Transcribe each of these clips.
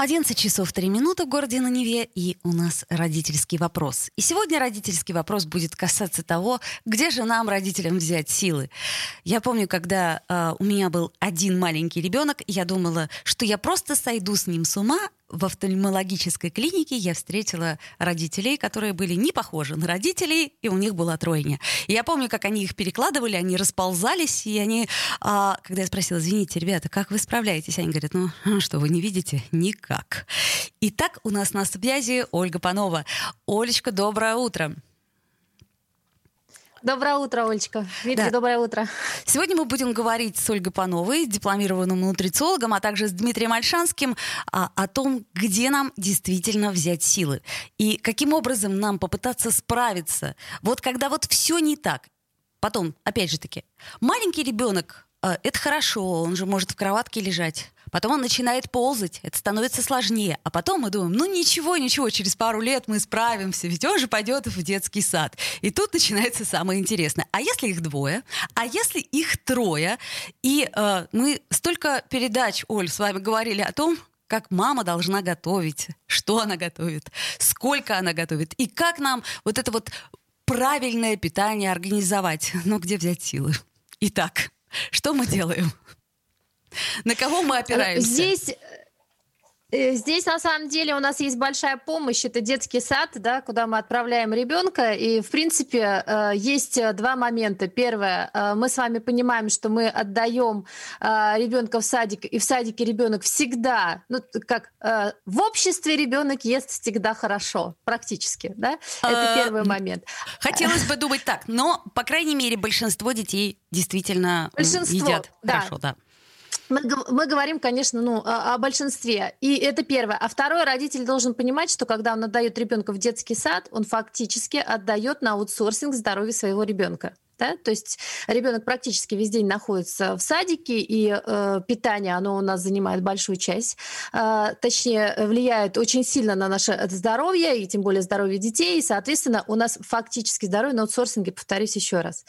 11 часов 3 минуты в городе на Неве, и у нас родительский вопрос. И сегодня родительский вопрос будет касаться того, где же нам, родителям, взять силы. Я помню, когда э, у меня был один маленький ребенок, я думала, что я просто сойду с ним с ума, в офтальмологической клинике я встретила родителей, которые были не похожи на родителей, и у них была тройня. И я помню, как они их перекладывали, они расползались, и они, а, когда я спросила, извините, ребята, как вы справляетесь? Они говорят, ну, а что, вы не видите? Никак. Итак, у нас на связи Ольга Панова. Олечка, доброе утро. Доброе утро, Олечка. Дмитрий, да. доброе утро. Сегодня мы будем говорить с Ольгой Пановой, дипломированным нутрициологом, а также с Дмитрием Альшанским а, о том, где нам действительно взять силы и каким образом нам попытаться справиться. Вот когда вот все не так. Потом, опять же таки, маленький ребенок а, это хорошо, он же может в кроватке лежать. Потом он начинает ползать, это становится сложнее. А потом мы думаем, ну ничего, ничего, через пару лет мы справимся, ведь он же пойдет в детский сад. И тут начинается самое интересное. А если их двое? А если их трое? И э, мы столько передач, Оль, с вами говорили о том, как мама должна готовить, что она готовит, сколько она готовит, и как нам вот это вот правильное питание организовать. Но где взять силы? Итак, что мы делаем? На кого мы опираемся? Здесь Э, здесь на самом деле у нас есть большая помощь, это детский сад, да, куда мы отправляем ребенка. И в принципе э, есть э, два момента. Первое, мы с вами понимаем, что мы отдаем ребенка в садик, и в садике ребенок всегда, ну как в обществе ребенок ест всегда хорошо, практически, да. Это первый момент. Хотелось бы думать так, но по крайней мере большинство детей действительно большинство, едят да. хорошо, да. Мы, мы говорим, конечно, ну, о, о большинстве. И это первое. А второе, родитель должен понимать, что когда он отдает ребенка в детский сад, он фактически отдает на аутсорсинг здоровье своего ребенка. Да? То есть ребенок практически весь день находится в садике, и э, питание, оно у нас занимает большую часть, э, точнее, влияет очень сильно на наше здоровье, и тем более здоровье детей, и, соответственно, у нас фактически здоровье на аутсорсинге, повторюсь еще раз.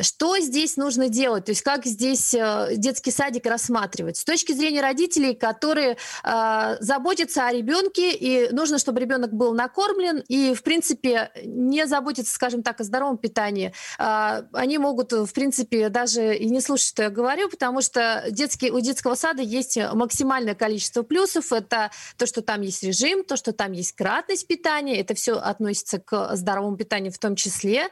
Что здесь нужно делать? То есть как здесь э, детский садик рассматривать? С точки зрения родителей, которые э, заботятся о ребенке, и нужно, чтобы ребенок был накормлен, и, в принципе, не заботиться, скажем так, о здоровом питании, э, они могут, в принципе, даже и не слушать, что я говорю, потому что детский, у детского сада есть максимальное количество плюсов. Это то, что там есть режим, то, что там есть кратность питания, это все относится к здоровому питанию в том числе.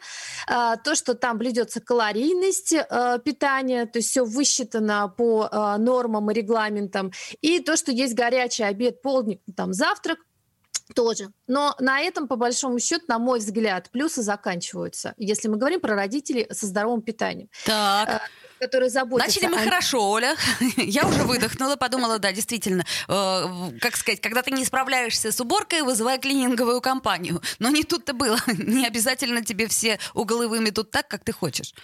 А, то, что там блюдется калорийность э, питания, то есть все высчитано по э, нормам и регламентам. И то, что есть горячий обед, полдник, там завтрак, тоже. Но на этом, по большому счету, на мой взгляд, плюсы заканчиваются, если мы говорим про родителей со здоровым питанием. Так э, которые заботятся. Начали мы о... хорошо, Оля. Я уже выдохнула, подумала, да, действительно, э, как сказать, когда ты не справляешься с уборкой, вызывай клининговую компанию. Но не тут-то было. Не обязательно тебе все углы выметут так, как ты хочешь.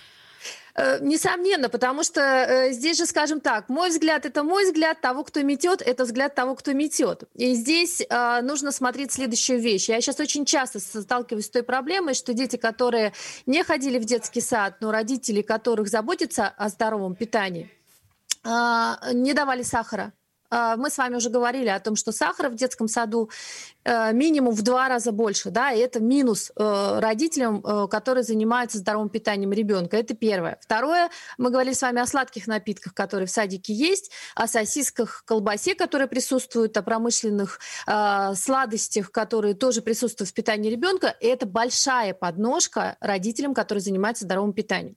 Э, несомненно, потому что э, здесь же, скажем так, мой взгляд это мой взгляд, того, кто метет, это взгляд того, кто метет. И здесь э, нужно смотреть следующую вещь. Я сейчас очень часто сталкиваюсь с той проблемой, что дети, которые не ходили в детский сад, но родители, которых заботятся о здоровом питании, э, не давали сахара. Э, мы с вами уже говорили о том, что сахара в детском саду Э, минимум в два раза больше, да, и это минус э, родителям, э, которые занимаются здоровым питанием ребенка. Это первое. Второе, мы говорили с вами о сладких напитках, которые в садике есть, о сосисках, колбасе, которые присутствуют, о промышленных сладостях, которые тоже присутствуют в питании ребенка. И это большая подножка родителям, которые занимаются здоровым питанием.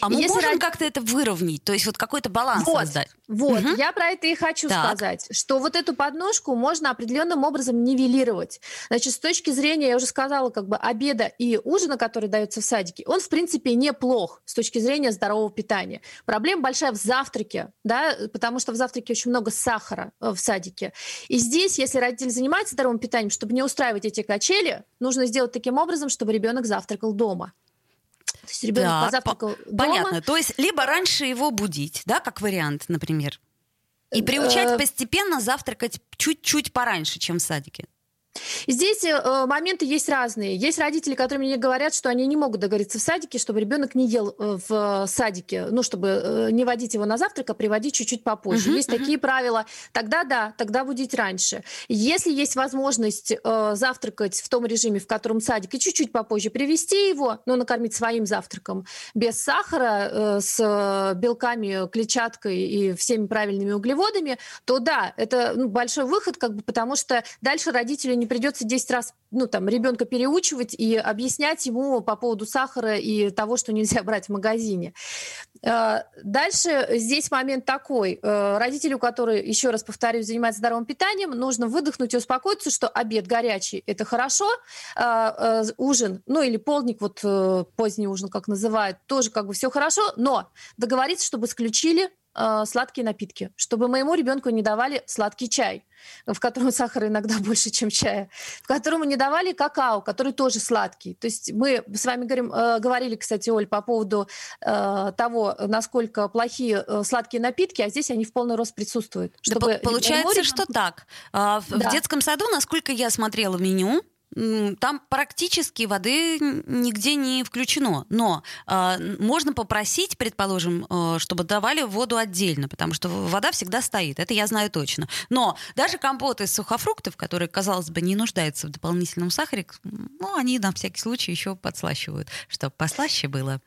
А мы Если можем род... как-то это выровнять, то есть вот какой-то баланс вот, создать? Вот, угу. я про это и хочу так. сказать, что вот эту подножку можно определенным образом нивелировать. Значит, с точки зрения, я уже сказала, как бы обеда и ужина, который дается в садике, он, в принципе, неплох с точки зрения здорового питания. Проблема большая в завтраке, да, потому что в завтраке очень много сахара э, в садике. И здесь, если родитель занимается здоровым питанием, чтобы не устраивать эти качели, нужно сделать таким образом, чтобы ребенок завтракал дома. То есть ребенок так, позавтракал дома. Понятно. То есть либо раньше его будить, да, как вариант, например. И приучать э, постепенно завтракать чуть-чуть пораньше, чем в садике. Здесь э, моменты есть разные. Есть родители, которые мне говорят, что они не могут договориться в садике, чтобы ребенок не ел э, в садике, ну, чтобы э, не водить его на завтрак, а приводить чуть-чуть попозже. Uh-huh, есть uh-huh. такие правила. Тогда да, тогда будить раньше. Если есть возможность э, завтракать в том режиме, в котором садик, и чуть-чуть попозже привести его, ну, накормить своим завтраком, без сахара, э, с белками, клетчаткой и всеми правильными углеводами, то да, это ну, большой выход, как бы, потому что дальше родители не придется 10 раз ну, там, ребенка переучивать и объяснять ему по поводу сахара и того, что нельзя брать в магазине. Э, дальше здесь момент такой. Э, родителю, который, еще раз повторюсь, занимается здоровым питанием, нужно выдохнуть и успокоиться, что обед горячий – это хорошо, э, ужин, ну или полдник, вот поздний ужин, как называют, тоже как бы все хорошо, но договориться, чтобы исключили сладкие напитки, чтобы моему ребенку не давали сладкий чай в котором сахара иногда больше, чем чая, в котором не давали какао, который тоже сладкий. То есть мы с вами говорим, э, говорили, кстати, Оль, по поводу э, того, насколько плохие э, сладкие напитки, а здесь они в полный рост присутствуют. Чтобы да, получается, ребенку... что так. А, в да. детском саду, насколько я смотрела меню, там практически воды нигде не включено. Но э, можно попросить, предположим, э, чтобы давали воду отдельно, потому что вода всегда стоит. Это я знаю точно. Но даже компоты из сухофруктов, которые, казалось бы, не нуждаются в дополнительном сахаре, ну, они на всякий случай еще подслащивают, чтобы послаще было.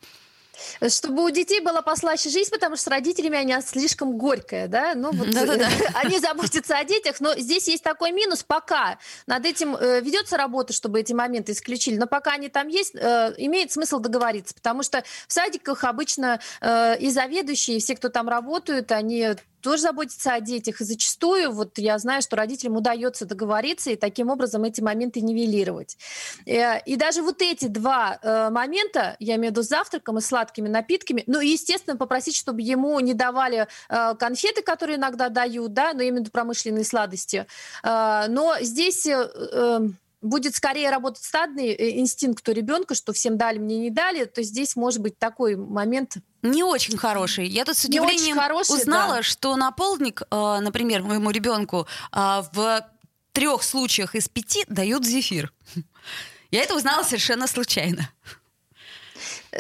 Чтобы у детей была послаще жизнь, потому что с родителями они слишком горькая, да? Ну, вот они заботятся о детях, но здесь есть такой минус, пока над этим э, ведется работа, чтобы эти моменты исключили, но пока они там есть, э, имеет смысл договориться, потому что в садиках обычно э, и заведующие, и все, кто там работают, они тоже заботиться о детях. И зачастую, вот я знаю, что родителям удается договориться и таким образом эти моменты нивелировать. Э, и даже вот эти два э, момента, я имею в виду с завтраком и сладкими напитками, ну и, естественно, попросить, чтобы ему не давали э, конфеты, которые иногда дают, да, но именно промышленные сладости. Но здесь будет скорее работать стадный э, инстинкт у ребенка, что всем дали, мне не дали, то здесь может быть такой момент не очень хороший. Я тут с удивлением хороший, узнала, да. что на полдник, э, например, моему ребенку э, в трех случаях из пяти дают зефир. Я это узнала совершенно случайно.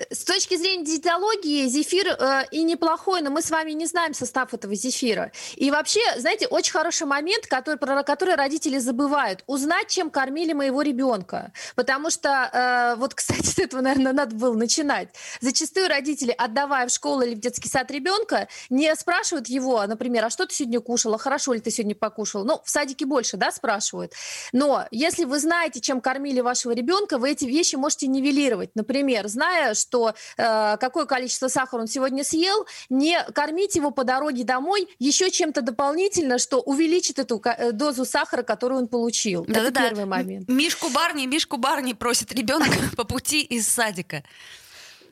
С точки зрения диетологии, зефир э, и неплохой, но мы с вами не знаем состав этого зефира. И вообще, знаете, очень хороший момент, который, про который родители забывают. Узнать, чем кормили моего ребенка. Потому что, э, вот, кстати, с этого, наверное, надо было начинать. Зачастую родители, отдавая в школу или в детский сад ребенка, не спрашивают его, например, а что ты сегодня кушала, хорошо ли ты сегодня покушал. Ну, в садике больше, да, спрашивают. Но если вы знаете, чем кормили вашего ребенка, вы эти вещи можете нивелировать. Например, зная, что э, какое количество сахара он сегодня съел, не кормить его по дороге домой еще чем-то дополнительно, что увеличит эту э, дозу сахара, которую он получил. Да, Это да, первый да. момент. Мишку Барни, Мишку Барни просит ребенок по пути из садика.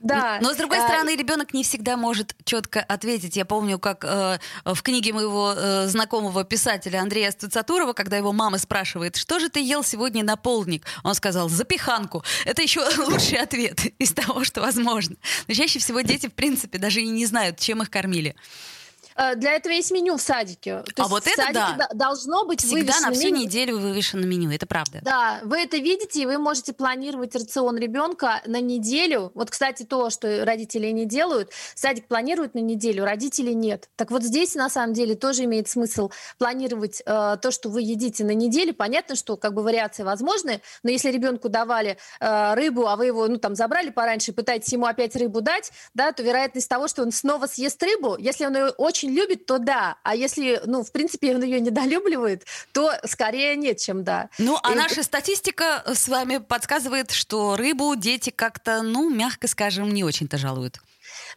Да. Но с другой а... стороны, ребенок не всегда может четко ответить. Я помню, как э, в книге моего э, знакомого писателя Андрея Стацатурова, когда его мама спрашивает, что же ты ел сегодня на полдник, он сказал запиханку. Это еще лучший ответ из того, что возможно. Но чаще всего дети, в принципе, даже и не знают, чем их кормили. Э, для этого есть меню в садике. То а вот это да. должно быть Всегда на всю меню. неделю вывешено меню, это правда. Да, вы это видите, и вы можете планировать рацион ребенка на неделю. Вот, кстати, то, что родители не делают, садик планирует на неделю, родители нет. Так вот здесь, на самом деле, тоже имеет смысл планировать э, то, что вы едите на неделю. Понятно, что как бы вариации возможны, но если ребенку давали э, рыбу, а вы его, ну, там, забрали пораньше пытаетесь ему опять рыбу дать, да, то вероятность того, что он снова съест рыбу, если он ее очень очень любит, то да. А если, ну, в принципе, он ее недолюбливает, то скорее нет, чем да. Ну, а И... наша статистика с вами подсказывает, что рыбу дети как-то, ну, мягко скажем, не очень-то жалуют.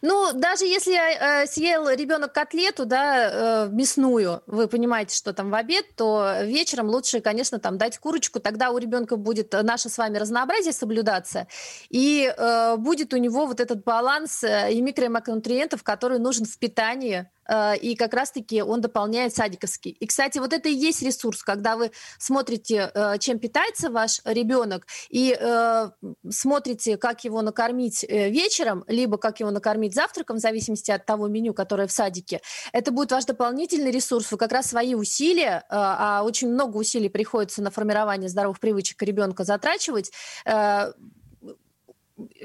Ну, даже если э, съел ребенок котлету, да, э, мясную, вы понимаете, что там в обед, то вечером лучше, конечно, там дать курочку, тогда у ребенка будет наше с вами разнообразие соблюдаться, и э, будет у него вот этот баланс э, и микронутриентов, который нужен в питании э, и как раз-таки он дополняет садиковский. И, кстати, вот это и есть ресурс, когда вы смотрите, э, чем питается ваш ребенок, и э, смотрите, как его накормить э, вечером, либо как его накормить завтраком, в зависимости от того меню, которое в садике. Это будет ваш дополнительный ресурс. Вы как раз свои усилия, э, а очень много усилий приходится на формирование здоровых привычек ребенка затрачивать, э,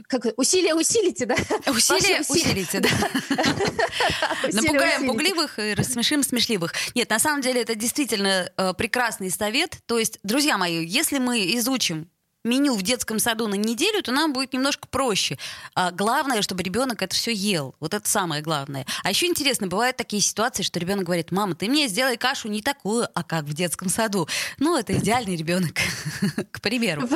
как усилия усилите, да? Усилия усилите, да. Напугаем пугливых и рассмешим смешливых. Нет, на самом деле это действительно э, прекрасный совет. То есть, друзья мои, если мы изучим меню в детском саду на неделю, то нам будет немножко проще. А главное, чтобы ребенок это все ел. Вот это самое главное. А еще интересно, бывают такие ситуации, что ребенок говорит, мама, ты мне сделай кашу не такую, а как в детском саду. Ну, это идеальный ребенок, к примеру.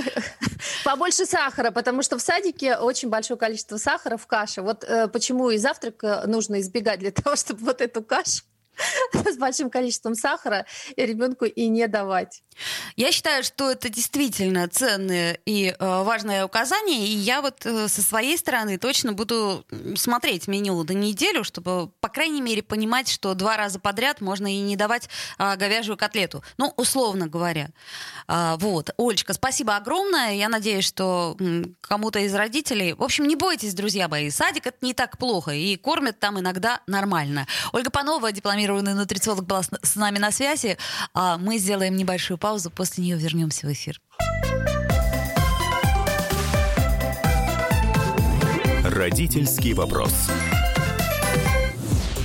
Побольше сахара, потому что в садике очень большое количество сахара в каше. Вот э, почему и завтрак э, нужно избегать для того, чтобы вот эту кашу с большим количеством сахара ребенку и не давать. Я считаю, что это действительно ценное и э, важное указание, и я вот э, со своей стороны точно буду смотреть меню до неделю, чтобы, по крайней мере, понимать, что два раза подряд можно и не давать э, говяжью котлету. Ну, условно говоря. Э, вот. Олечка, спасибо огромное. Я надеюсь, что кому-то из родителей... В общем, не бойтесь, друзья мои, садик это не так плохо, и кормят там иногда нормально. Ольга Панова, дипломированный нутрициолог, была с, нами на связи. А мы сделаем небольшую паузу, после нее вернемся в эфир. Родительский вопрос.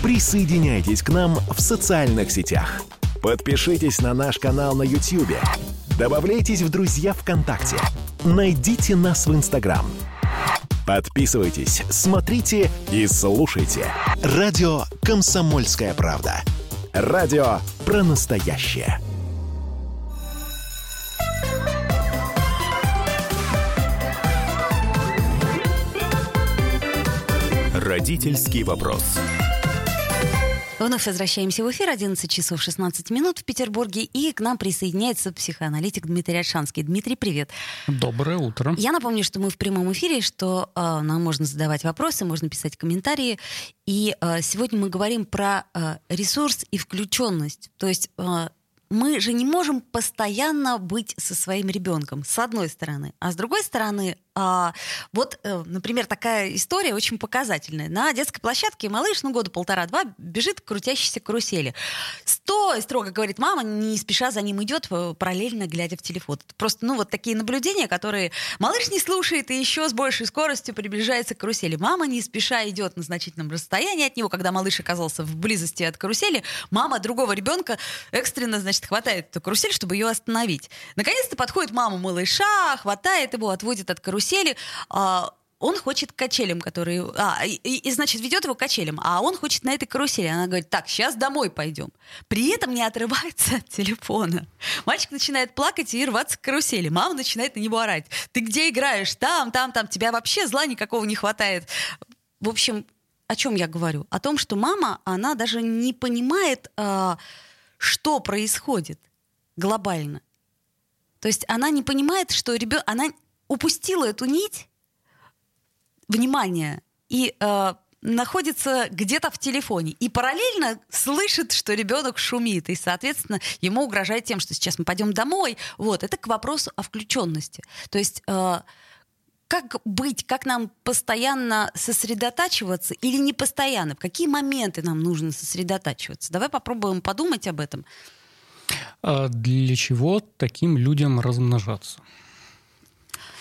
Присоединяйтесь к нам в социальных сетях. Подпишитесь на наш канал на YouTube. Добавляйтесь в друзья ВКонтакте. Найдите нас в Инстаграм. Подписывайтесь, смотрите и слушайте. Радио «Комсомольская правда». Радио про настоящее. Родительский вопрос. Вновь возвращаемся в эфир. 11 часов 16 минут в Петербурге. И к нам присоединяется психоаналитик Дмитрий Альшанский. Дмитрий, привет. Доброе утро. Я напомню, что мы в прямом эфире, что э, нам можно задавать вопросы, можно писать комментарии. И э, сегодня мы говорим про э, ресурс и включенность. То есть э, мы же не можем постоянно быть со своим ребенком, с одной стороны. А с другой стороны, а, вот, э, например, такая история очень показательная. На детской площадке малыш, ну, года полтора-два, бежит к крутящейся карусели. Стой, строго говорит мама, не спеша за ним идет, э, параллельно глядя в телефон. Просто, ну, вот такие наблюдения, которые малыш не слушает и еще с большей скоростью приближается к карусели. Мама не спеша идет на значительном расстоянии от него, когда малыш оказался в близости от карусели. Мама другого ребенка экстренно, значит, хватает эту карусель, чтобы ее остановить. Наконец-то подходит мама малыша, хватает его, отводит от карусели карусели, а, он хочет качелем, которые... А, и, и, значит, ведет его качелем, а он хочет на этой карусели. Она говорит, так, сейчас домой пойдем. При этом не отрывается от телефона. Мальчик начинает плакать и рваться к карусели. Мама начинает на него орать. Ты где играешь? Там, там, там. Тебя вообще зла никакого не хватает. В общем, о чем я говорю? О том, что мама, она даже не понимает, э, что происходит глобально. То есть она не понимает, что ребенок... Она упустила эту нить внимания и э, находится где-то в телефоне и параллельно слышит, что ребенок шумит, и, соответственно, ему угрожает тем, что сейчас мы пойдем домой. Вот, это к вопросу о включенности. То есть э, как быть, как нам постоянно сосредотачиваться или не постоянно, в какие моменты нам нужно сосредотачиваться. Давай попробуем подумать об этом. А для чего таким людям размножаться?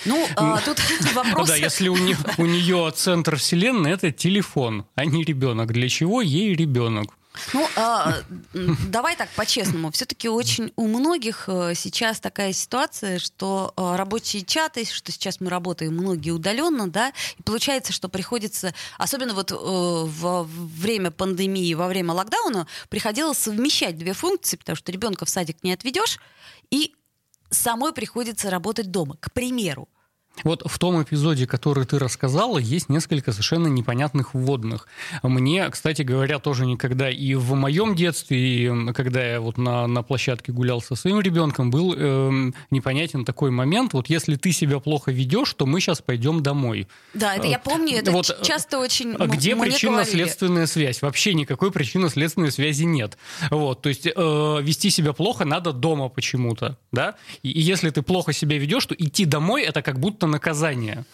Ну, а, тут вопрос... Да, если у нее, центр вселенной, это телефон, а не ребенок. Для чего ей ребенок? Ну, а, давай так по-честному. Все-таки очень у многих э, сейчас такая ситуация, что а, рабочие чаты, что сейчас мы работаем многие удаленно, да, и получается, что приходится, особенно вот э, во время пандемии, во время локдауна, приходилось совмещать две функции, потому что ребенка в садик не отведешь, и самой приходится работать дома, к примеру. Вот в том эпизоде, который ты рассказала, есть несколько совершенно непонятных вводных. Мне, кстати говоря, тоже никогда и в моем детстве, и когда я вот на, на площадке гулял со своим ребенком, был э, непонятен такой момент. Вот если ты себя плохо ведешь, то мы сейчас пойдем домой. Да, это я помню, это вот, часто очень а Где причинно-следственная связь? Вообще никакой причинно-следственной связи нет. Вот, то есть э, вести себя плохо надо дома почему-то, да? И, и если ты плохо себя ведешь, то идти домой это как будто наказание.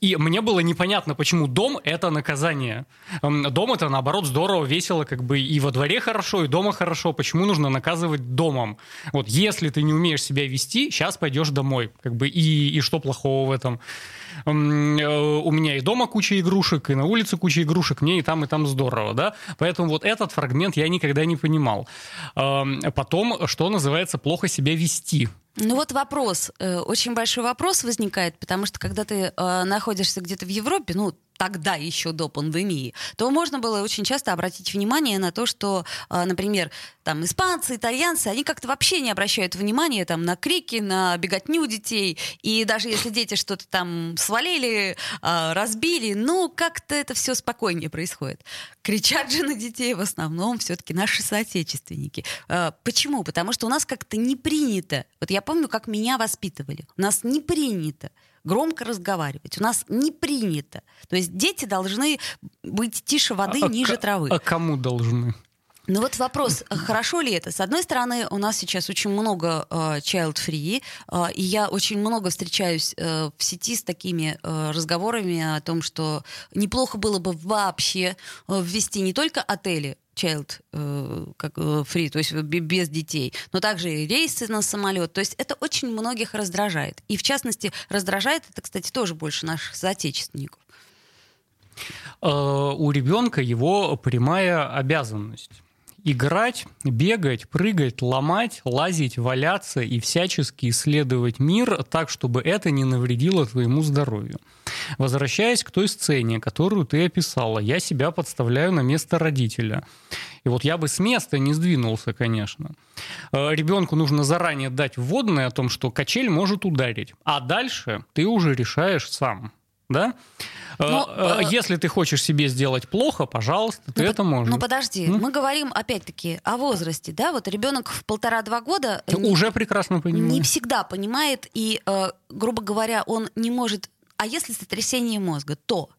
И мне было непонятно, почему дом — это наказание. Дом — это, наоборот, здорово, весело, как бы и во дворе хорошо, и дома хорошо. Почему нужно наказывать домом? Вот если ты не умеешь себя вести, сейчас пойдешь домой. Как бы и, и что плохого в этом? Э, у меня и дома куча игрушек, и на улице куча игрушек, мне и там, и там здорово, да? Поэтому вот этот фрагмент я никогда не понимал. Потом, что называется, плохо себя вести. Ну вот вопрос, э, очень большой вопрос возникает, потому что когда ты э, находишься где-то в Европе, ну тогда еще до пандемии, то можно было очень часто обратить внимание на то, что, а, например, там испанцы, итальянцы, они как-то вообще не обращают внимания там на крики, на беготню детей, и даже если дети что-то там свалили, а, разбили, ну как-то это все спокойнее происходит. Кричат же на детей в основном все-таки наши соотечественники. А, почему? Потому что у нас как-то не принято. Вот я помню, как меня воспитывали. У нас не принято громко разговаривать. У нас не принято. То есть дети должны быть тише воды, а, ниже травы. А кому должны? Ну вот вопрос, хорошо ли это? С одной стороны, у нас сейчас очень много э, child-free, э, и я очень много встречаюсь э, в сети с такими э, разговорами о том, что неплохо было бы вообще э, ввести не только отели, child э, как, э, free, то есть без детей, но также и рейсы на самолет. То есть это очень многих раздражает. И в частности раздражает это, кстати, тоже больше наших соотечественников. Э, у ребенка его прямая обязанность играть, бегать, прыгать, ломать, лазить, валяться и всячески исследовать мир так, чтобы это не навредило твоему здоровью. Возвращаясь к той сцене, которую ты описала, я себя подставляю на место родителя. И вот я бы с места не сдвинулся, конечно. Э, Ребенку нужно заранее дать вводное о том, что качель может ударить, а дальше ты уже решаешь сам да? Но, ну, э, э, Если ты хочешь себе сделать плохо, пожалуйста, ты ну, это можешь. Ну подожди, М? мы говорим опять-таки о возрасте, да? Вот ребенок в полтора-два года ты не, уже прекрасно понимаешь. Не всегда понимает и, э, грубо говоря, он не может. А если сотрясение мозга, то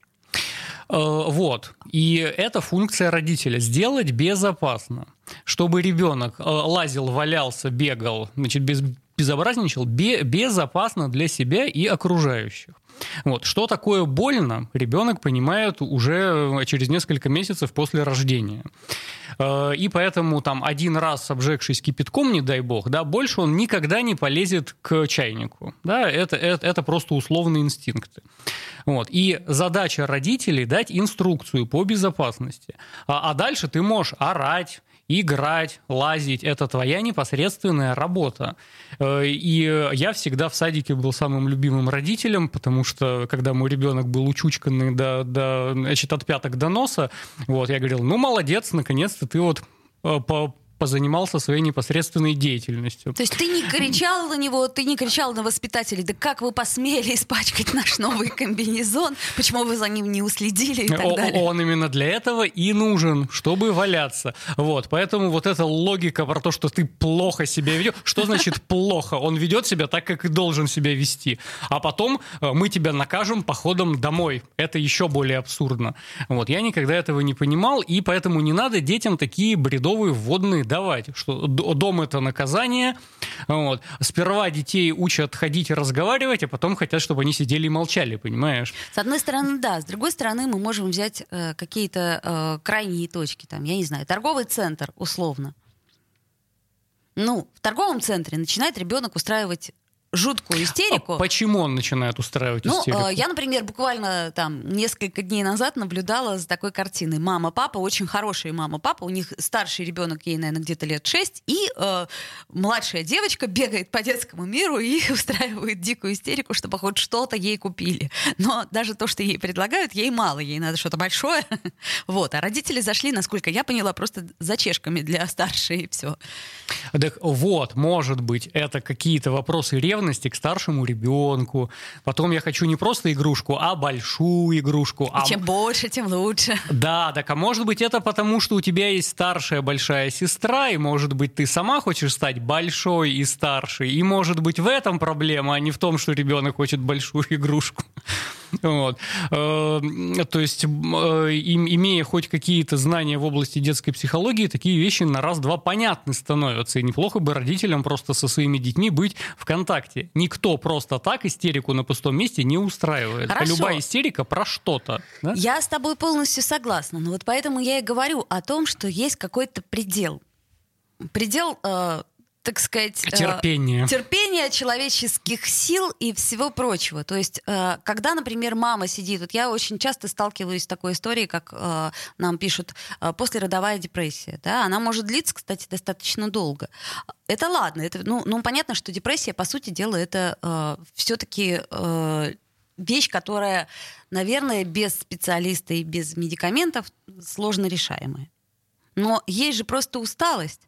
вот. И это функция родителя. Сделать безопасно. Чтобы ребенок лазил, валялся, бегал, значит, без, безобразничал, бе, безопасно для себя и окружающих. Вот. Что такое больно, ребенок понимает уже через несколько месяцев после рождения. Э, и поэтому там один раз обжегшись кипятком, не дай бог, да, больше он никогда не полезет к чайнику. Да, это, это, это просто условные инстинкты. Вот. И задача родителей дать инструкцию по безопасности. А, а дальше ты можешь орать, играть, лазить, это твоя непосредственная работа. Э, и я всегда в садике был самым любимым родителем, потому что когда мой ребенок был учучканный до, до, значит, от пяток до носа, вот, я говорил, ну, молодец, наконец-то ты вот э, по позанимался своей непосредственной деятельностью. То есть ты не кричал на него, ты не кричал на воспитателей, да как вы посмели испачкать наш новый комбинезон, почему вы за ним не уследили и так далее. Он именно для этого и нужен, чтобы валяться. Вот, поэтому вот эта логика про то, что ты плохо себя ведешь, что значит плохо? Он ведет себя так, как и должен себя вести. А потом э, мы тебя накажем походом домой. Это еще более абсурдно. Вот, я никогда этого не понимал, и поэтому не надо детям такие бредовые вводные давать, что дом это наказание. Вот. Сперва детей учат ходить и разговаривать, а потом хотят, чтобы они сидели и молчали, понимаешь? С одной стороны, да. С другой стороны, мы можем взять э, какие-то э, крайние точки, там, я не знаю, торговый центр, условно. Ну, в торговом центре начинает ребенок устраивать жуткую истерику. А почему он начинает устраивать ну, истерику? Я, например, буквально там несколько дней назад наблюдала за такой картиной. Мама, папа, очень хорошие мама, папа. У них старший ребенок, ей, наверное, где-то лет 6, и э, младшая девочка бегает по детскому миру и устраивает дикую истерику, чтобы хоть что-то ей купили. Но даже то, что ей предлагают, ей мало, ей надо что-то большое. вот. А родители зашли, насколько я поняла, просто за чешками для старшей, и все. Так вот, может быть, это какие-то вопросы ревности, благодарности к старшему ребенку. Потом я хочу не просто игрушку, а большую игрушку. И а... чем больше, тем лучше. Да, так а может быть это потому, что у тебя есть старшая большая сестра, и может быть ты сама хочешь стать большой и старшей, и может быть в этом проблема, а не в том, что ребенок хочет большую игрушку. Вот. Э, то есть, э, имея хоть какие-то знания в области детской психологии, такие вещи на раз-два понятны становятся. И неплохо бы родителям просто со своими детьми быть в контакте. Никто просто так истерику на пустом месте не устраивает. Хорошо. Любая истерика про что-то. Да? Я с тобой полностью согласна. Но вот поэтому я и говорю о том, что есть какой-то предел. Предел э, так сказать... э, Терпение. терпения, человеческих сил и всего прочего. То есть, э, когда, например, мама сидит, вот я очень часто сталкиваюсь с такой историей, как э, нам пишут, э, послеродовая депрессия. Да? Она может длиться, кстати, достаточно долго. Это ладно, это, ну, ну понятно, что депрессия, по сути дела, это э, все-таки э, вещь, которая, наверное, без специалиста и без медикаментов сложно решаемая. Но есть же просто усталость.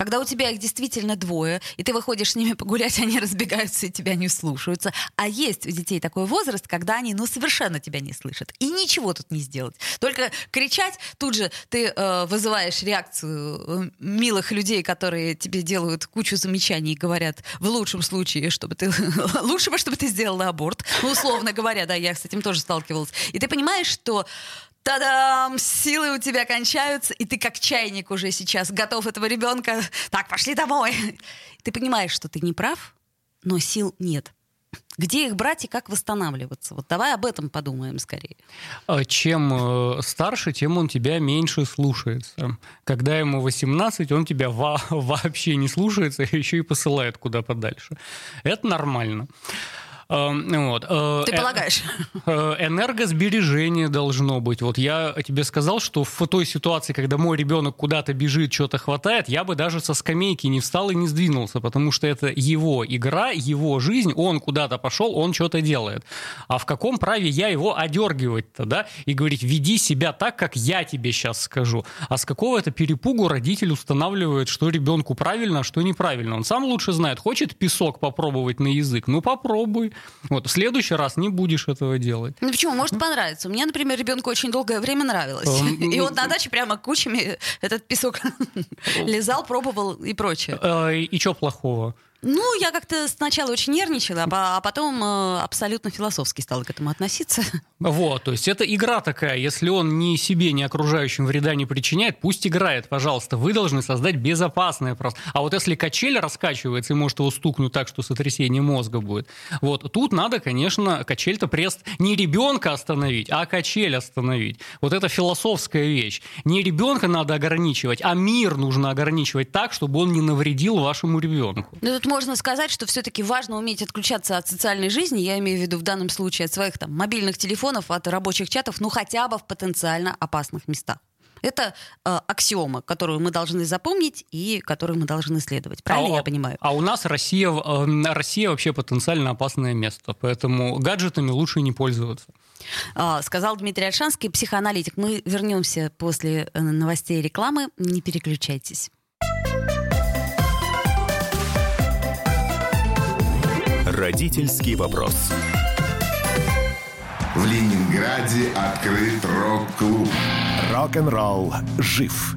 Когда у тебя их действительно двое, и ты выходишь с ними погулять, они разбегаются и тебя не слушаются. А есть у детей такой возраст, когда они ну совершенно тебя не слышат. И ничего тут не сделать. Только кричать, тут же ты э, вызываешь реакцию э, милых людей, которые тебе делают кучу замечаний и говорят, в лучшем случае, чтобы ты... Лучше бы, чтобы ты сделала аборт. Ну, условно говоря, да, я с этим тоже сталкивалась. И ты понимаешь, что Та-дам! Силы у тебя кончаются, и ты как чайник уже сейчас готов этого ребенка. Так, пошли домой. Ты понимаешь, что ты не прав, но сил нет. Где их брать и как восстанавливаться? Вот давай об этом подумаем скорее. А Чем э, старше, тем он тебя меньше слушается. Когда ему 18, он тебя во- вообще не слушается, еще и посылает куда подальше. Это нормально. Э, Вот. Э, Ты э, полагаешь? Э, Энергосбережение должно быть. Вот я тебе сказал, что в той ситуации, когда мой ребенок куда-то бежит, что-то хватает, я бы даже со скамейки не встал и не сдвинулся, потому что это его игра, его жизнь, он куда-то пошел, он что-то делает. А в каком праве я его одергивать-то, да, и говорить, веди себя так, как я тебе сейчас скажу. А с какого это перепугу родитель устанавливает, что ребенку правильно, а что неправильно. Он сам лучше знает. Хочет песок попробовать на язык? Ну, попробуй. Вот, в следующий раз не будешь этого делать. Ну почему? Может понравиться. Мне, например, ребенку очень долгое время нравилось. Эм, И он на даче прямо кучами этот песок лизал, пробовал и прочее. Э, И что плохого? Ну, я как-то сначала очень нервничала, а а потом э, абсолютно философски стала к этому относиться. Вот, то есть это игра такая. Если он ни себе, ни окружающим вреда не причиняет, пусть играет, пожалуйста. Вы должны создать безопасное пространство. А вот если качель раскачивается и может его стукнуть так, что сотрясение мозга будет, вот тут надо, конечно, качель-то прест не ребенка остановить, а качель остановить. Вот это философская вещь. Не ребенка надо ограничивать, а мир нужно ограничивать так, чтобы он не навредил вашему ребенку. Ну, тут можно сказать, что все-таки важно уметь отключаться от социальной жизни, я имею в виду в данном случае от своих там мобильных телефонов, от рабочих чатов, ну хотя бы в потенциально опасных местах. Это э, аксиома, которую мы должны запомнить и которую мы должны следовать. Правильно а, я понимаю? А у нас Россия, э, Россия вообще потенциально опасное место, поэтому гаджетами лучше не пользоваться. А, сказал Дмитрий Альшанский, психоаналитик. Мы вернемся после э, новостей и рекламы. Не переключайтесь. Родительский вопрос. В Ленинграде открыт рок-клуб. Рок-н-ролл жив.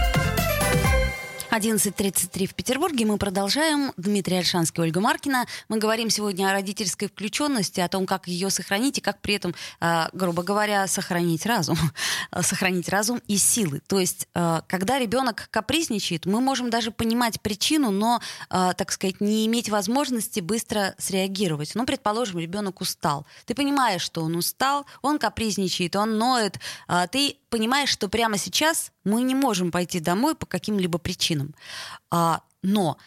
11.33 в Петербурге. Мы продолжаем. Дмитрий Альшанский, Ольга Маркина. Мы говорим сегодня о родительской включенности, о том, как ее сохранить и как при этом, э, грубо говоря, сохранить разум. сохранить разум и силы. То есть, э, когда ребенок капризничает, мы можем даже понимать причину, но, э, так сказать, не иметь возможности быстро среагировать. Ну, предположим, ребенок устал. Ты понимаешь, что он устал, он капризничает, он ноет. Ты понимаешь, что прямо сейчас мы не можем пойти домой по каким-либо причинам. А, но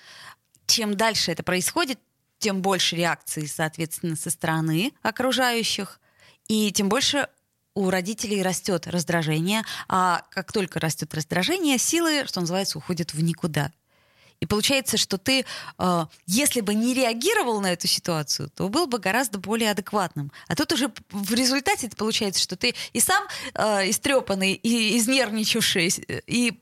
чем дальше это происходит, тем больше реакции, соответственно, со стороны окружающих, и тем больше у родителей растет раздражение, а как только растет раздражение, силы, что называется, уходят в никуда. И получается, что ты, э, если бы не реагировал на эту ситуацию, то был бы гораздо более адекватным. А тут уже в результате получается, что ты и сам э, истрепанный, и изнервничавший, и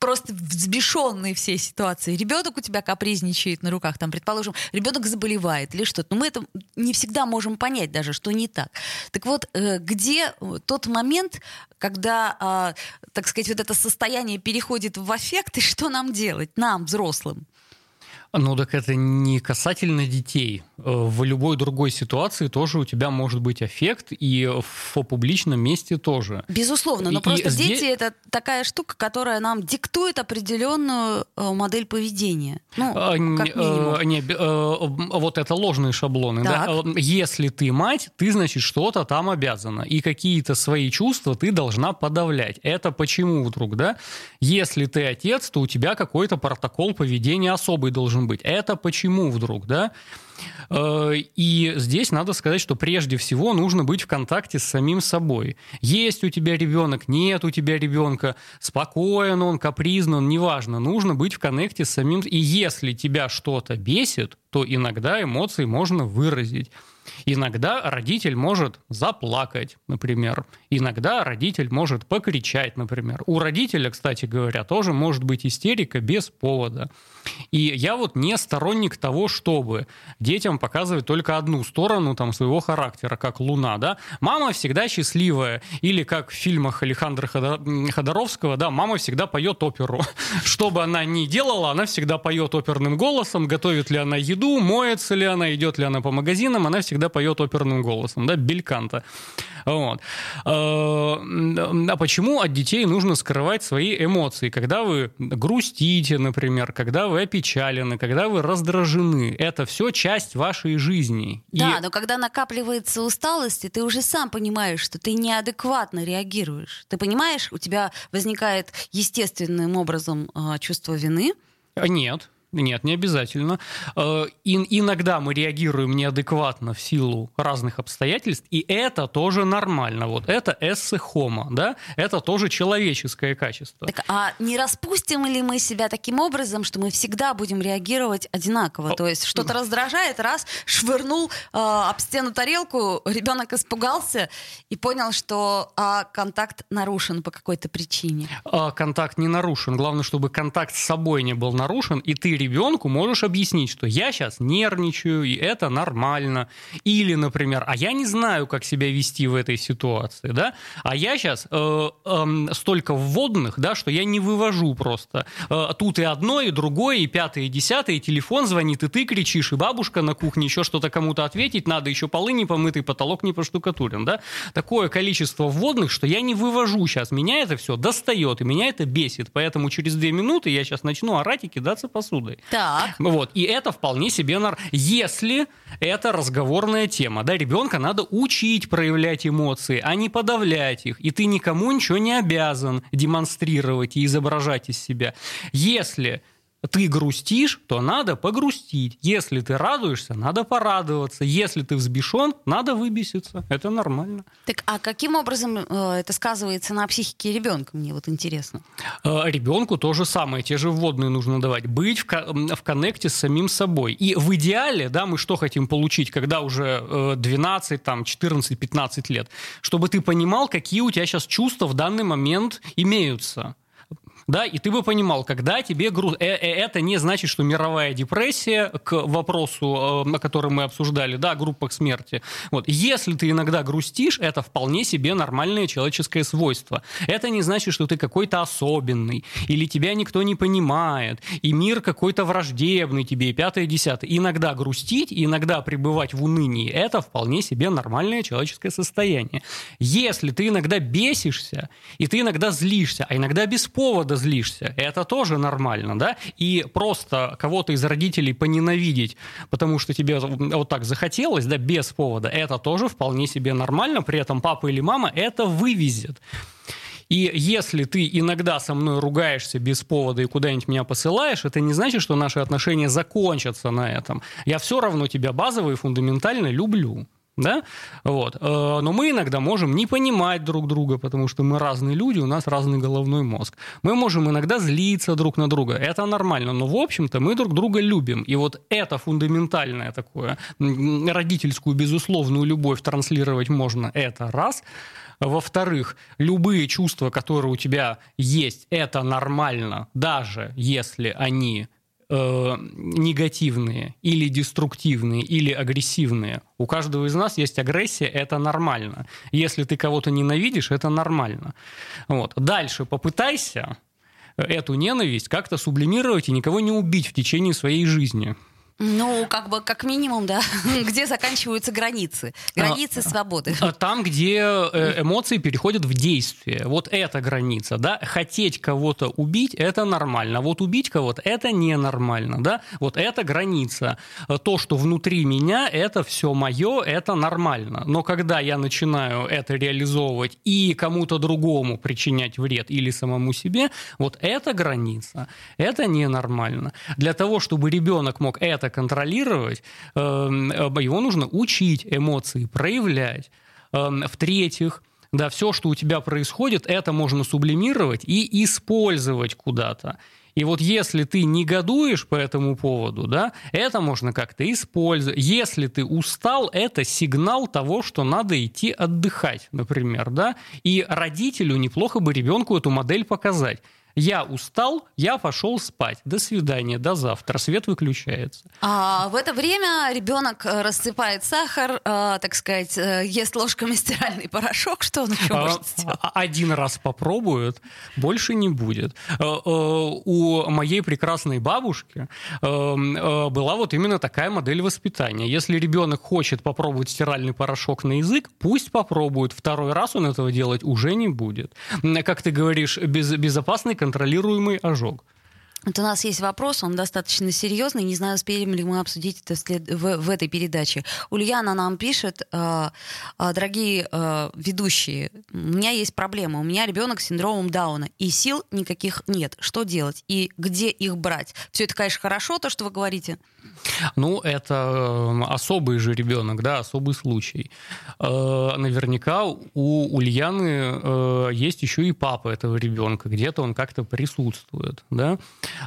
просто взбешенный всей ситуации. Ребенок у тебя капризничает на руках, там, предположим, ребенок заболевает или что-то. Но мы это не всегда можем понять даже, что не так. Так вот, э, где тот момент, когда, а, так сказать, вот это состояние переходит в аффект, и что нам делать, нам, взрослым? Ну так это не касательно детей. Э, в любой другой ситуации тоже у тебя может быть эффект, и в публичном месте тоже. Безусловно, но и просто здесь... дети это такая штука, которая нам диктует определенную э, модель поведения. Ну, а, как минимум. Не, вот это ложные шаблоны. Да? Если ты мать, ты, значит, что-то там обязана. И какие-то свои чувства ты должна подавлять. Это почему вдруг, да? Если ты отец, то у тебя какой-то протокол поведения особый должен должен быть. Это почему вдруг, да? Э, и здесь надо сказать, что прежде всего нужно быть в контакте с самим собой. Есть у тебя ребенок, нет у тебя ребенка, спокоен он, капризный он, неважно. Нужно быть в коннекте с самим... И если тебя что-то бесит, то иногда эмоции можно выразить. Иногда родитель может заплакать, например. Иногда родитель может покричать, например. У родителя, кстати говоря, тоже может быть истерика без повода. И я вот не сторонник того, чтобы детям показывать только одну сторону там, своего характера, как Луна, да. Мама всегда счастливая. Или как в фильмах Александра Ходоровского, да, мама всегда поет оперу. Что бы она ни делала, она всегда поет оперным голосом. Готовит ли она еду, моется ли она, идет ли она по магазинам, она всегда поет оперным голосом, да, бельканта. Вот. А, а почему от детей нужно скрывать свои эмоции? Когда вы грустите, например, когда вы опечалены, когда вы раздражены, это все часть вашей жизни. Да, и... но когда накапливается усталость, и ты уже сам понимаешь, что ты неадекватно реагируешь. Ты понимаешь, у тебя возникает естественным образом а, чувство вины? Нет. Нет, не обязательно. Э, и, иногда мы реагируем неадекватно в силу разных обстоятельств, и это тоже нормально. Вот это эссе хома, да? Это тоже человеческое качество. Так, а не распустим ли мы себя таким образом, что мы всегда будем реагировать одинаково? То есть что-то раздражает, раз, швырнул э, об стену тарелку, ребенок испугался и понял, что а, контакт нарушен по какой-то причине. А, контакт не нарушен. Главное, чтобы контакт с собой не был нарушен, и ты ребенку можешь объяснить, что я сейчас нервничаю, и это нормально. Или, например, а я не знаю, как себя вести в этой ситуации, да? А я сейчас э, э, столько вводных, да, что я не вывожу просто. Э, тут и одно, и другое, и пятое, и десятое, и телефон звонит, и ты кричишь, и бабушка на кухне еще что-то кому-то ответить надо, еще полы не помытый, потолок не поштукатурен, да? Такое количество вводных, что я не вывожу сейчас. Меня это все достает, и меня это бесит. Поэтому через две минуты я сейчас начну орать и кидаться посудой посудой. Так. Вот. И это вполне себе нар... Если это разговорная тема, да, ребенка надо учить проявлять эмоции, а не подавлять их. И ты никому ничего не обязан демонстрировать и изображать из себя. Если ты грустишь, то надо погрустить. Если ты радуешься, надо порадоваться. Если ты взбешен, надо выбеситься. Это нормально. Так, а каким образом э, это сказывается на психике ребенка? Мне вот интересно. Э, ребенку то же самое, те же вводные нужно давать. Быть в, в коннекте с самим собой. И в идеале, да, мы что хотим получить, когда уже э, 12, там, 14, 15 лет? Чтобы ты понимал, какие у тебя сейчас чувства в данный момент имеются да, и ты бы понимал, когда тебе груз... Э, э, это не значит, что мировая депрессия к вопросу, э, о котором мы обсуждали, да, о группах смерти. Вот. Если ты иногда грустишь, это вполне себе нормальное человеческое свойство. Это не значит, что ты какой-то особенный, или тебя никто не понимает, и мир какой-то враждебный тебе, и пятое, и десятое. Иногда грустить, иногда пребывать в унынии, это вполне себе нормальное человеческое состояние. Если ты иногда бесишься, и ты иногда злишься, а иногда без повода злишься. Это тоже нормально, да? И просто кого-то из родителей поненавидеть, потому что тебе вот так захотелось, да, без повода, это тоже вполне себе нормально. При этом папа или мама это вывезет. И если ты иногда со мной ругаешься без повода и куда-нибудь меня посылаешь, это не значит, что наши отношения закончатся на этом. Я все равно тебя базово и фундаментально люблю да, вот. Э, но мы иногда можем не понимать друг друга, потому что мы разные люди, у нас разный головной мозг. Мы можем иногда злиться друг на друга, это нормально, но в общем-то мы друг друга любим. И вот это фундаментальное такое, родительскую безусловную любовь транслировать можно, это раз. Во-вторых, любые чувства, которые у тебя есть, это нормально, даже если они э, негативные или деструктивные или агрессивные. У каждого из нас есть агрессия, это нормально. Если ты кого-то ненавидишь, это нормально. Вот. Дальше попытайся эту ненависть как-то сублимировать и никого не убить в течение своей жизни. Ну, как бы, как минимум, да. где заканчиваются границы? Границы а, свободы. А там, где э, эмоции переходят в действие. Вот эта граница, да. Хотеть кого-то убить – это нормально. Вот убить кого-то – это ненормально, да. Вот это граница. То, что внутри меня, это все мое, это нормально. Но когда я начинаю это реализовывать и кому-то другому причинять вред или самому себе, вот эта граница, это ненормально. Для того, чтобы ребенок мог это контролировать, эм, э, его нужно учить эмоции, проявлять. Эм, в-третьих, да, все, что у тебя происходит, это можно сублимировать и использовать куда-то. И вот если ты негодуешь по этому поводу, да, это можно как-то использовать. Если ты устал, это сигнал того, что надо идти отдыхать, например, да. И родителю неплохо бы ребенку эту модель показать. Я устал, я пошел спать. До свидания, до завтра. Свет выключается. А в это время ребенок э, рассыпает сахар, э, так сказать, э, ест ложками стиральный порошок. Что он еще а, может сделать? А, один раз попробует, больше не будет. Э, э, у моей прекрасной бабушки э, была вот именно такая модель воспитания. Если ребенок хочет попробовать стиральный порошок на язык, пусть попробует. Второй раз он этого делать уже не будет. Как ты говоришь, без, безопасный контролируемый ожог. Вот у нас есть вопрос, он достаточно серьезный. Не знаю, успеем ли мы обсудить это в, в этой передаче. Ульяна нам пишет, э, э, дорогие э, ведущие, у меня есть проблема. У меня ребенок с синдромом Дауна, и сил никаких нет. Что делать? И где их брать? Все это, конечно, хорошо, то, что вы говорите. Ну, это особый же ребенок, да, особый случай. Наверняка у Ульяны есть еще и папа этого ребенка, где-то он как-то присутствует, да.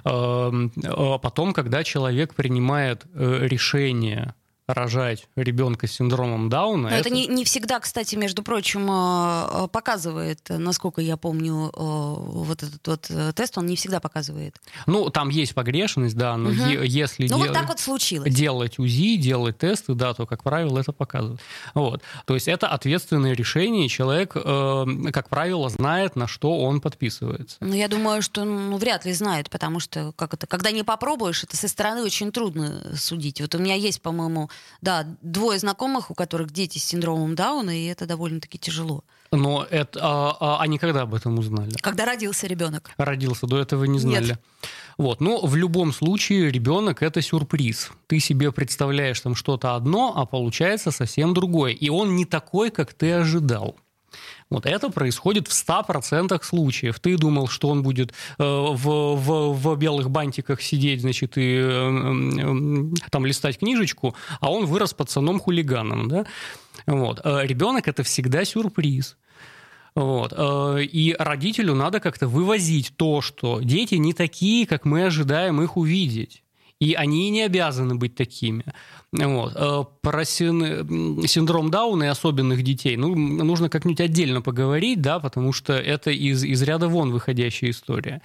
Эм, а потом, когда человек принимает э, решение рожать ребенка с синдромом Дауна. Но это, это не, не всегда, кстати, между прочим, э, э, показывает, насколько я помню, вот этот вот тест, он не всегда показывает. Ну, там есть погрешность, да, но угу. если ну, дел... вот так вот случилось. делать УЗИ, делать тесты, да, то, как правило, это показывает. Вот. То есть это ответственное решение, человек, как правило, знает, на что он подписывается. Ну, я думаю, что ну, вряд ли знает, потому что как это, когда не попробуешь, это со стороны очень трудно судить. Вот у меня есть, по-моему, да, двое знакомых, у которых дети с синдромом Дауна, и это довольно-таки тяжело. Но это, а, а, они когда об этом узнали? Когда родился ребенок. Родился, до этого не знали. Нет. Вот. Но в любом случае ребенок это сюрприз. Ты себе представляешь там что-то одно, а получается совсем другое. И он не такой, как ты ожидал. Вот это происходит в 100% случаев. Ты думал, что он будет э, в, в, в белых бантиках сидеть, значит, и э, э, там листать книжечку, а он вырос пацаном-хулиганом, да? Вот. Ребенок это всегда сюрприз. Вот. И родителю надо как-то вывозить то, что дети не такие, как мы ожидаем их увидеть. И они не обязаны быть такими. Вот. Э, про син- синдром Дауна и особенных детей ну, нужно как-нибудь отдельно поговорить, да, потому что это из, из ряда вон выходящая история.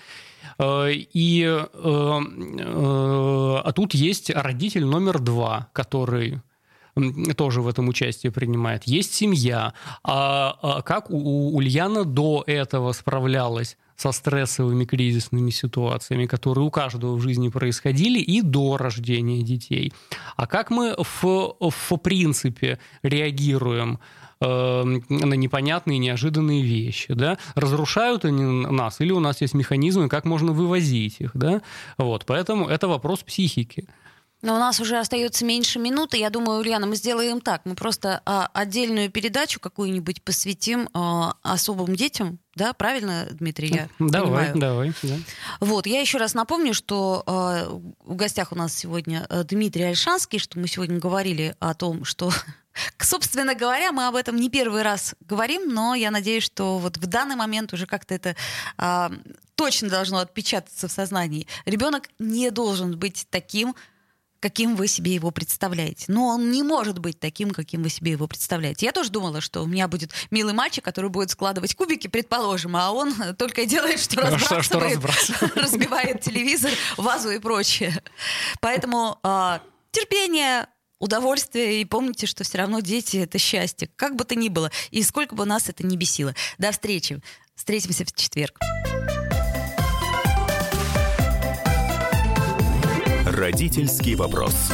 Э, и, э, а тут есть родитель номер два, который тоже в этом участие принимает. Есть семья. А, а как у Ульяна до этого справлялась со стрессовыми кризисными ситуациями, которые у каждого в жизни происходили и до рождения детей. А как мы в, в принципе реагируем э, на непонятные, неожиданные вещи, да, разрушают они нас, или у нас есть механизмы, как можно вывозить их, да, вот, поэтому это вопрос психики. Но у нас уже остается меньше минуты. Я думаю, Ульяна, мы сделаем так. Мы просто а, отдельную передачу какую-нибудь посвятим а, особым детям. Да, правильно, Дмитрий? Я давай, понимаю. давай. Да. Вот, я еще раз напомню, что э, в гостях у нас сегодня э, Дмитрий Альшанский, что мы сегодня говорили о том, что Собственно говоря, мы об этом не первый раз говорим, но я надеюсь, что вот в данный момент уже как-то это а, точно должно отпечататься в сознании. Ребенок не должен быть таким, каким вы себе его представляете. Но он не может быть таким, каким вы себе его представляете. Я тоже думала, что у меня будет милый мальчик, который будет складывать кубики, предположим, а он только делает, что разбрасывает, что, что разбрасывает. разбивает телевизор, вазу и прочее. Поэтому э, терпение, удовольствие и помните, что все равно дети — это счастье, как бы то ни было, и сколько бы нас это ни бесило. До встречи. Встретимся в четверг. Родительский вопрос.